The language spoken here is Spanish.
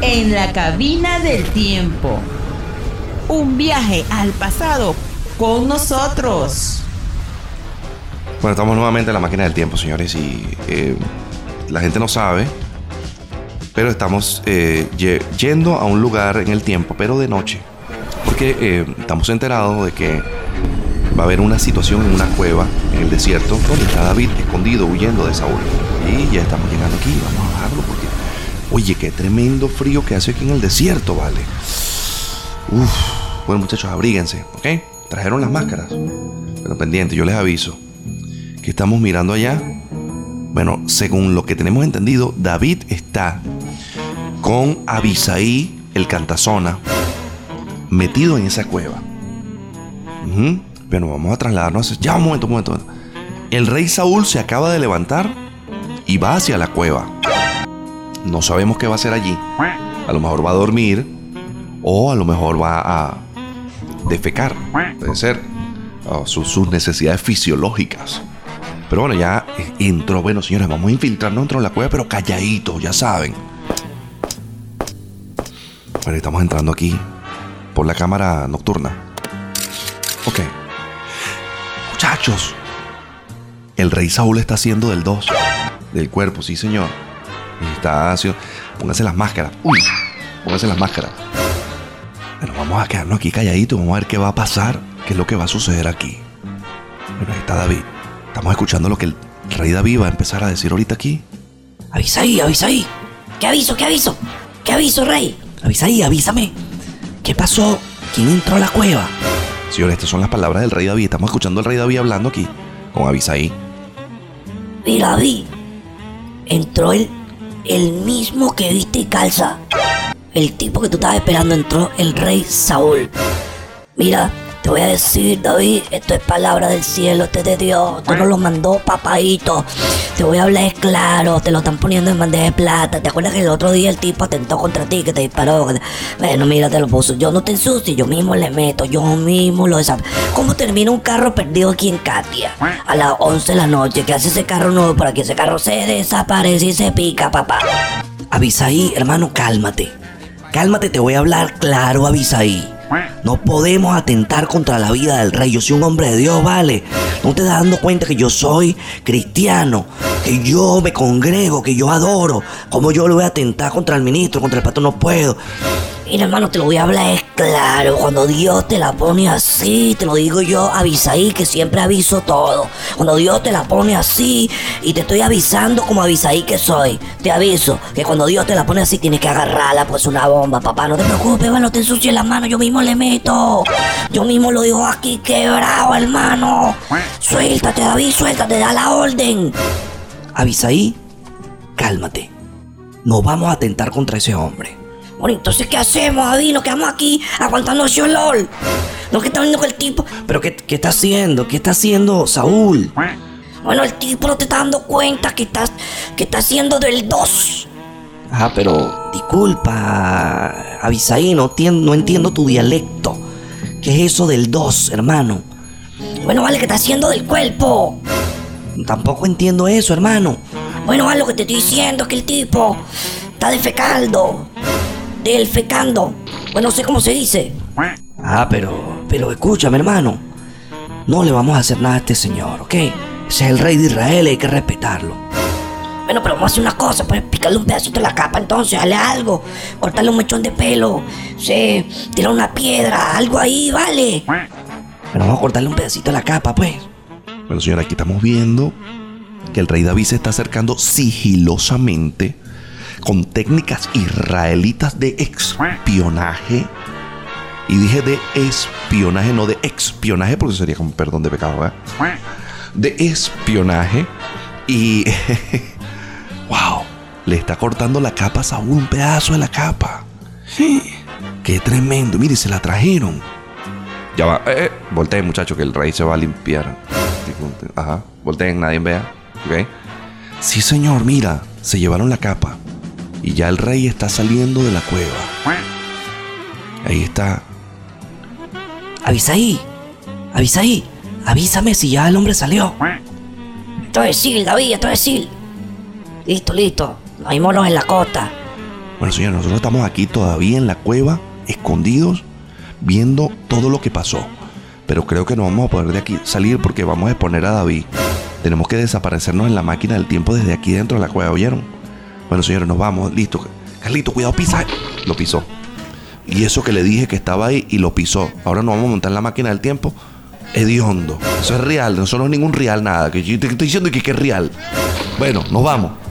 En la cabina del tiempo. Un viaje al pasado con nosotros. Bueno, estamos nuevamente en la máquina del tiempo, señores, y eh, la gente no sabe, pero estamos eh, yendo a un lugar en el tiempo, pero de noche. Porque eh, estamos enterados de que va a haber una situación en una cueva en el desierto donde está David escondido huyendo de Saúl. Y ya estamos llegando aquí, vamos a bajarlo porque, oye, qué tremendo frío que hace aquí en el desierto, vale. Uf, bueno muchachos, abríguense, ¿ok? Trajeron las máscaras. Pero pendiente, yo les aviso que estamos mirando allá. Bueno, según lo que tenemos entendido, David está con Abisaí, el cantazona, metido en esa cueva. Bueno, vamos a trasladarnos. Ya, un momento, un momento. El rey Saúl se acaba de levantar y va hacia la cueva. No sabemos qué va a hacer allí. A lo mejor va a dormir o a lo mejor va a defecar. Puede ser. sus, necesidades fisiológicas. Pero bueno, ya entró. Bueno, señores, vamos a infiltrarnos dentro de la cueva, pero calladito, ya saben. Bueno, estamos entrando aquí por la cámara nocturna. Ok. El rey Saúl está haciendo del 2 del cuerpo, sí, señor. Está haciendo. Pónganse las máscaras. Uy, pónganse las máscaras. Bueno, vamos a quedarnos aquí calladitos. Vamos a ver qué va a pasar, qué es lo que va a suceder aquí. Bueno, ahí está David. Estamos escuchando lo que el rey David va a empezar a decir ahorita aquí. Avisa ahí, avisa ahí. ¿Qué aviso, qué aviso? ¿Qué aviso, rey? Avisa ahí, avísame. ¿Qué pasó? ¿Quién entró a la cueva? Señor, estas son las palabras del rey David. Estamos escuchando al rey David hablando aquí con Abisaí. Mira, David, entró el, el mismo que viste y calza. El tipo que tú estabas esperando entró el rey Saúl. Mira, te voy a decir, David, esto es palabra del cielo, este es de Dios. Nos lo mandó, papadito. Te voy a hablar claro, te lo están poniendo en bandeja de plata. ¿Te acuerdas que el otro día el tipo atentó contra ti, que te disparó? Bueno, mira, te lo puso. Yo no te ensucio, yo mismo le meto, yo mismo lo desap... ¿Cómo termina un carro perdido aquí en Katia? A las 11 de la noche, ¿qué hace ese carro nuevo para que ese carro se desaparece y se pica, papá? Avisaí, hermano, cálmate. Cálmate, te voy a hablar claro, Avisaí. No podemos atentar contra la vida del rey. Yo soy un hombre de Dios, ¿vale? No te das dando cuenta que yo soy cristiano, que yo me congrego, que yo adoro. ¿Cómo yo le voy a atentar contra el ministro, contra el patrón? No puedo. Mira, hermano, te lo voy a hablar es claro. Cuando Dios te la pone así, te lo digo yo, avisaí, que siempre aviso todo. Cuando Dios te la pone así, y te estoy avisando como avisaí que soy. Te aviso que cuando Dios te la pone así, tienes que agarrarla, pues una bomba, papá. No te preocupes, no te ensucies las manos, yo mismo le meto. Yo mismo lo digo aquí quebrado, hermano. Suéltate, David, suéltate, da la orden. Avisaí, cálmate. No vamos a atentar contra ese hombre. Bueno, entonces, ¿qué hacemos, David? Nos quedamos aquí aguantando el LOL. ¿No que está viendo con el tipo? ¿Pero qué, qué está haciendo? ¿Qué está haciendo Saúl? Bueno, el tipo no te está dando cuenta que estás que está haciendo del 2. Ah, pero disculpa, Avisaí, no, no entiendo tu dialecto. ¿Qué es eso del 2, hermano? Bueno, vale, que está haciendo del cuerpo. Tampoco entiendo eso, hermano. Bueno, vale, lo que te estoy diciendo es que el tipo está defecando del fecando. Bueno, no sé cómo se dice. Ah, pero, pero escúchame, hermano. No le vamos a hacer nada a este señor, ¿ok? Ese es el rey de Israel, hay que respetarlo. Bueno, pero vamos a hacer una cosa, pues picarle un pedacito de la capa entonces, dale algo, cortarle un mechón de pelo, sé, tirar una piedra, algo ahí, vale. Bueno, vamos a cortarle un pedacito de la capa, pues. Bueno, señora, aquí estamos viendo que el rey David se está acercando sigilosamente con técnicas israelitas de espionaje. Y dije de espionaje, no de espionaje, porque sería como perdón de pecado, ¿verdad? De espionaje. Y. ¡Wow! Le está cortando la capa a Saúl, un pedazo de la capa. ¡Qué tremendo! Mire, se la trajeron. Ya va. Eh, eh. Volteen, muchacho, que el rey se va a limpiar. Ajá. Volteen, nadie vea. ¿Ok? Sí, señor, mira. Se llevaron la capa. Y ya el rey está saliendo de la cueva. Ahí está. Avisaí. Avisaí. Avísame si ya el hombre salió. Esto es Sil, David, esto es Sil. Listo, listo. No hay monos en la costa. Bueno, señores, nosotros estamos aquí todavía en la cueva, escondidos, viendo todo lo que pasó. Pero creo que no vamos a poder de aquí salir porque vamos a exponer a David. Tenemos que desaparecernos en la máquina del tiempo desde aquí dentro de la cueva, ¿oyeron? Bueno, señores, nos vamos. Listo. Carlito, cuidado, pisa. Lo pisó. Y eso que le dije que estaba ahí y lo pisó. Ahora nos vamos a montar en la máquina del tiempo. Hediondo. Eso es real. No solo es ningún real nada. Que yo te estoy diciendo que es real. Bueno, nos vamos.